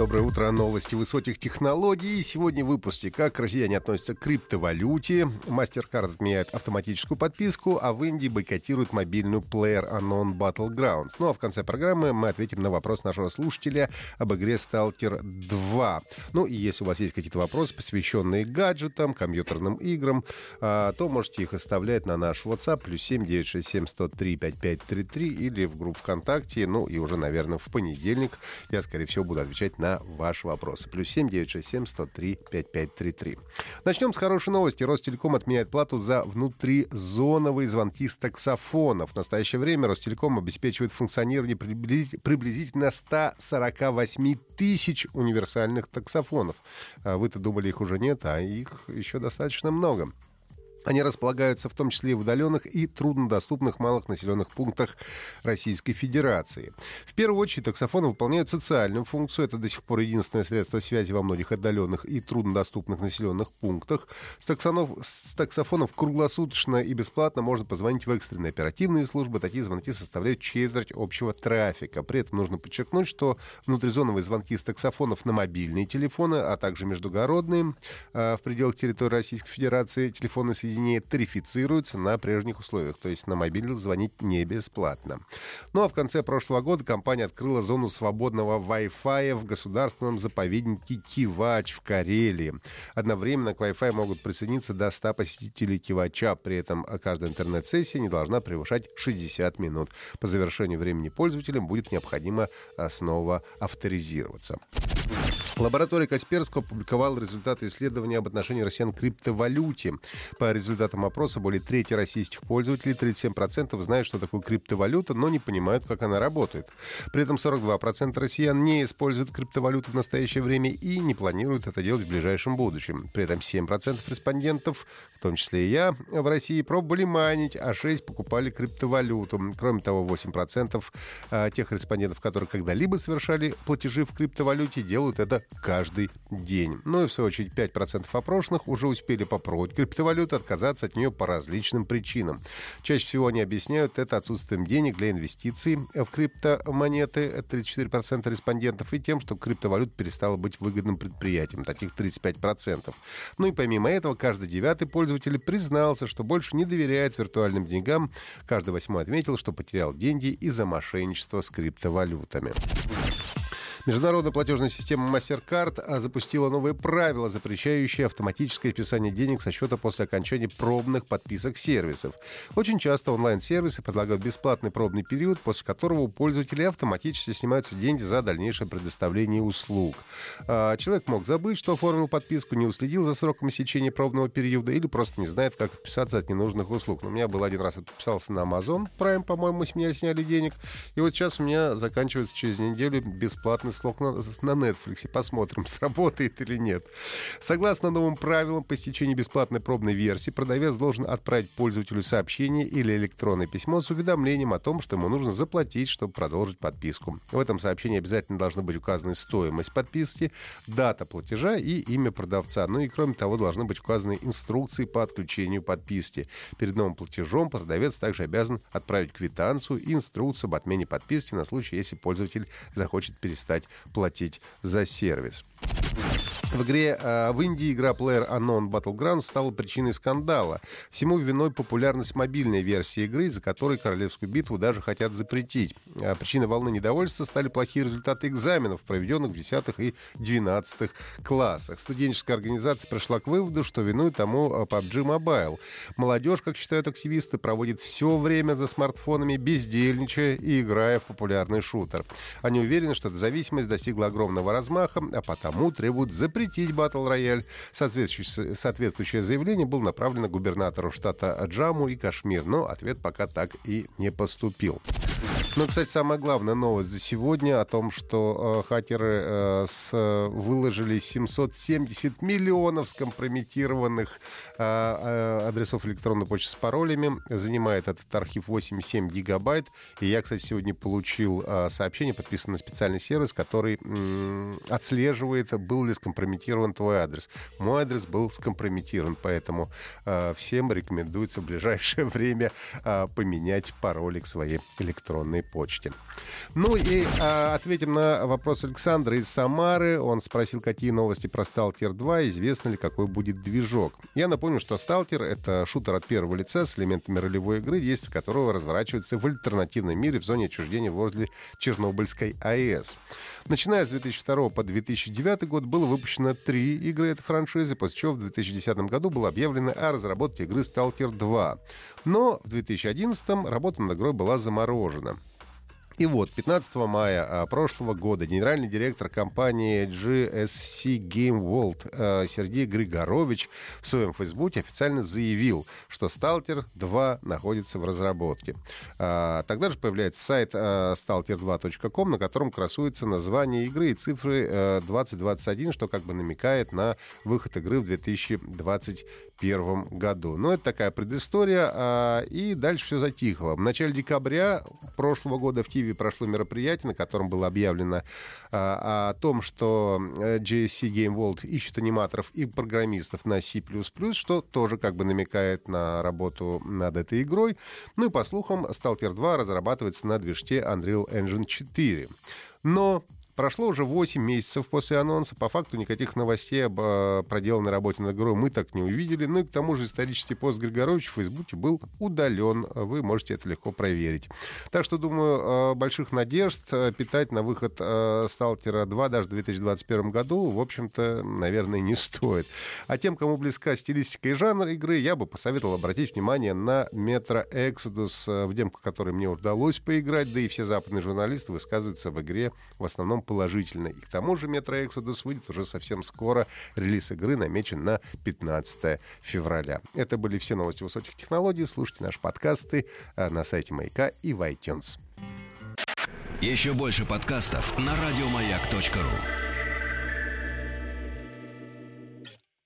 Доброе утро. Новости высоких технологий. Сегодня в выпуске. Как россияне относятся к криптовалюте. MasterCard отменяет автоматическую подписку, а в Индии бойкотируют мобильную плеер Unknown Battlegrounds. Ну а в конце программы мы ответим на вопрос нашего слушателя об игре Stalker 2. Ну и если у вас есть какие-то вопросы, посвященные гаджетам, компьютерным играм, а, то можете их оставлять на наш WhatsApp плюс 7 967 103 5533 или в группу ВКонтакте. Ну и уже, наверное, в понедельник я, скорее всего, буду отвечать на ваши вопросы. Плюс 7 967 103 5533. Начнем с хорошей новости. Ростелеком отменяет плату за внутризоновые звонки с таксофонов. В настоящее время Ростелеком обеспечивает функционирование приблизительно 148 тысяч универсальных таксофонов. А вы-то думали, их уже нет, а их еще достаточно много. Они располагаются в том числе и в удаленных и труднодоступных малых населенных пунктах Российской Федерации. В первую очередь таксофоны выполняют социальную функцию. Это до сих пор единственное средство связи во многих отдаленных и труднодоступных населенных пунктах. С, таксонов, с таксофонов круглосуточно и бесплатно можно позвонить в экстренные оперативные службы. Такие звонки составляют четверть общего трафика. При этом нужно подчеркнуть, что внутризоновые звонки с таксофонов на мобильные телефоны, а также междугородные э, в пределах территории Российской Федерации телефоны с соединения тарифицируются на прежних условиях, то есть на мобильных звонить не бесплатно. Ну а в конце прошлого года компания открыла зону свободного Wi-Fi в государственном заповеднике Кивач в Карелии. Одновременно к Wi-Fi могут присоединиться до 100 посетителей Кивача, при этом каждая интернет-сессия не должна превышать 60 минут. По завершению времени пользователям будет необходимо а, снова авторизироваться. Лаборатория Касперского опубликовала результаты исследования об отношении россиян к криптовалюте. По результатам опроса более трети российских пользователей, 37% знают, что такое криптовалюта, но не понимают, как она работает. При этом 42% россиян не используют криптовалюту в настоящее время и не планируют это делать в ближайшем будущем. При этом 7% респондентов, в том числе и я, в России пробовали майнить, а 6% покупали криптовалюту. Кроме того, 8% а, тех респондентов, которые когда-либо совершали платежи в криптовалюте, делают это каждый день. Ну и в свою очередь 5% опрошенных уже успели попробовать криптовалюту, отказаться от нее по различным причинам. Чаще всего они объясняют это отсутствием денег для инвестиций в криптомонеты, 34% респондентов, и тем, что криптовалюта перестала быть выгодным предприятием, таких 35%. Ну и помимо этого, каждый девятый пользователь признался, что больше не доверяет виртуальным деньгам. Каждый восьмой отметил, что потерял деньги из-за мошенничества с криптовалютами. Международная платежная система MasterCard а, запустила новые правила, запрещающие автоматическое списание денег со счета после окончания пробных подписок сервисов. Очень часто онлайн-сервисы предлагают бесплатный пробный период, после которого у пользователей автоматически снимаются деньги за дальнейшее предоставление услуг. А, человек мог забыть, что оформил подписку, не уследил за сроком истечения пробного периода или просто не знает, как отписаться от ненужных услуг. Но у меня был один раз отписался на Amazon Prime, по-моему, с меня сняли денег. И вот сейчас у меня заканчивается через неделю бесплатный бесплатный слог на, на Netflix. Посмотрим, сработает или нет. Согласно новым правилам, по истечении бесплатной пробной версии продавец должен отправить пользователю сообщение или электронное письмо с уведомлением о том, что ему нужно заплатить, чтобы продолжить подписку. В этом сообщении обязательно должны быть указаны стоимость подписки, дата платежа и имя продавца. Ну и кроме того, должны быть указаны инструкции по отключению подписки. Перед новым платежом продавец также обязан отправить квитанцию и инструкцию об отмене подписки на случай, если пользователь захочет перестать платить за сервис. В игре э, в Индии игра Player Unknown Battlegrounds стала причиной скандала. Всему виной популярность мобильной версии игры, из-за которой королевскую битву даже хотят запретить. А причиной волны недовольства стали плохие результаты экзаменов, проведенных в 10 и 12 классах. Студенческая организация пришла к выводу, что виной тому PUBG Mobile. Молодежь, как считают активисты, проводит все время за смартфонами, бездельничая и играя в популярный шутер. Они уверены, что эта зависимость достигла огромного размаха, а потому требуют запретить запретить батл рояль. Соответствующее, соответствующее заявление было направлено губернатору штата Джаму и Кашмир, но ответ пока так и не поступил. Ну, кстати, самая главная новость за сегодня о том, что э, хакеры э, с, э, выложили 770 миллионов скомпрометированных э, э, адресов электронной почты с паролями. Занимает этот архив 8,7 гигабайт. И я, кстати, сегодня получил э, сообщение, подписанное на специальный сервис, который э, отслеживает, был ли скомпрометирован твой адрес. Мой адрес был скомпрометирован, поэтому э, всем рекомендуется в ближайшее время э, поменять пароли к своей электронной почте. Ну и э, ответим на вопрос Александра из Самары. Он спросил, какие новости про Stalker 2, известно ли, какой будет движок. Я напомню, что Stalker — это шутер от первого лица с элементами ролевой игры, действие которого разворачивается в альтернативном мире в зоне отчуждения возле Чернобыльской АЭС. Начиная с 2002 по 2009 год было выпущено три игры этой франшизы, после чего в 2010 году было объявлено о разработке игры Stalker 2. Но в 2011 работа над игрой была заморожена. И вот, 15 мая а, прошлого года генеральный директор компании GSC Game World а, Сергей Григорович в своем фейсбуке официально заявил, что Stalker 2 находится в разработке. А, тогда же появляется сайт stalker2.com, на котором красуется название игры и цифры 2021, что как бы намекает на выход игры в 2020 2021 году. Но это такая предыстория, и дальше все затихло. В начале декабря прошлого года в Киеве прошло мероприятие, на котором было объявлено а, о том, что э, GSC Game World ищет аниматоров и программистов на C++, что тоже как бы намекает на работу над этой игрой. Ну и по слухам, Stalker 2 разрабатывается на движке Unreal Engine 4. Но Прошло уже 8 месяцев после анонса. По факту никаких новостей об э, проделанной работе над игрой мы так не увидели. Ну и к тому же исторический пост Григоровича в Фейсбуке был удален. Вы можете это легко проверить. Так что, думаю, э, больших надежд э, питать на выход э, Сталкера 2 даже в 2021 году, в общем-то, наверное, не стоит. А тем, кому близка стилистика и жанр игры, я бы посоветовал обратить внимание на Metro Exodus, в демку которой мне удалось поиграть, да и все западные журналисты высказываются в игре в основном положительно. И к тому же Metro Exodus выйдет уже совсем скоро. Релиз игры намечен на 15 февраля. Это были все новости высоких технологий. Слушайте наши подкасты э, на сайте Маяка и в iTunes. Еще больше подкастов на радиомаяк.ру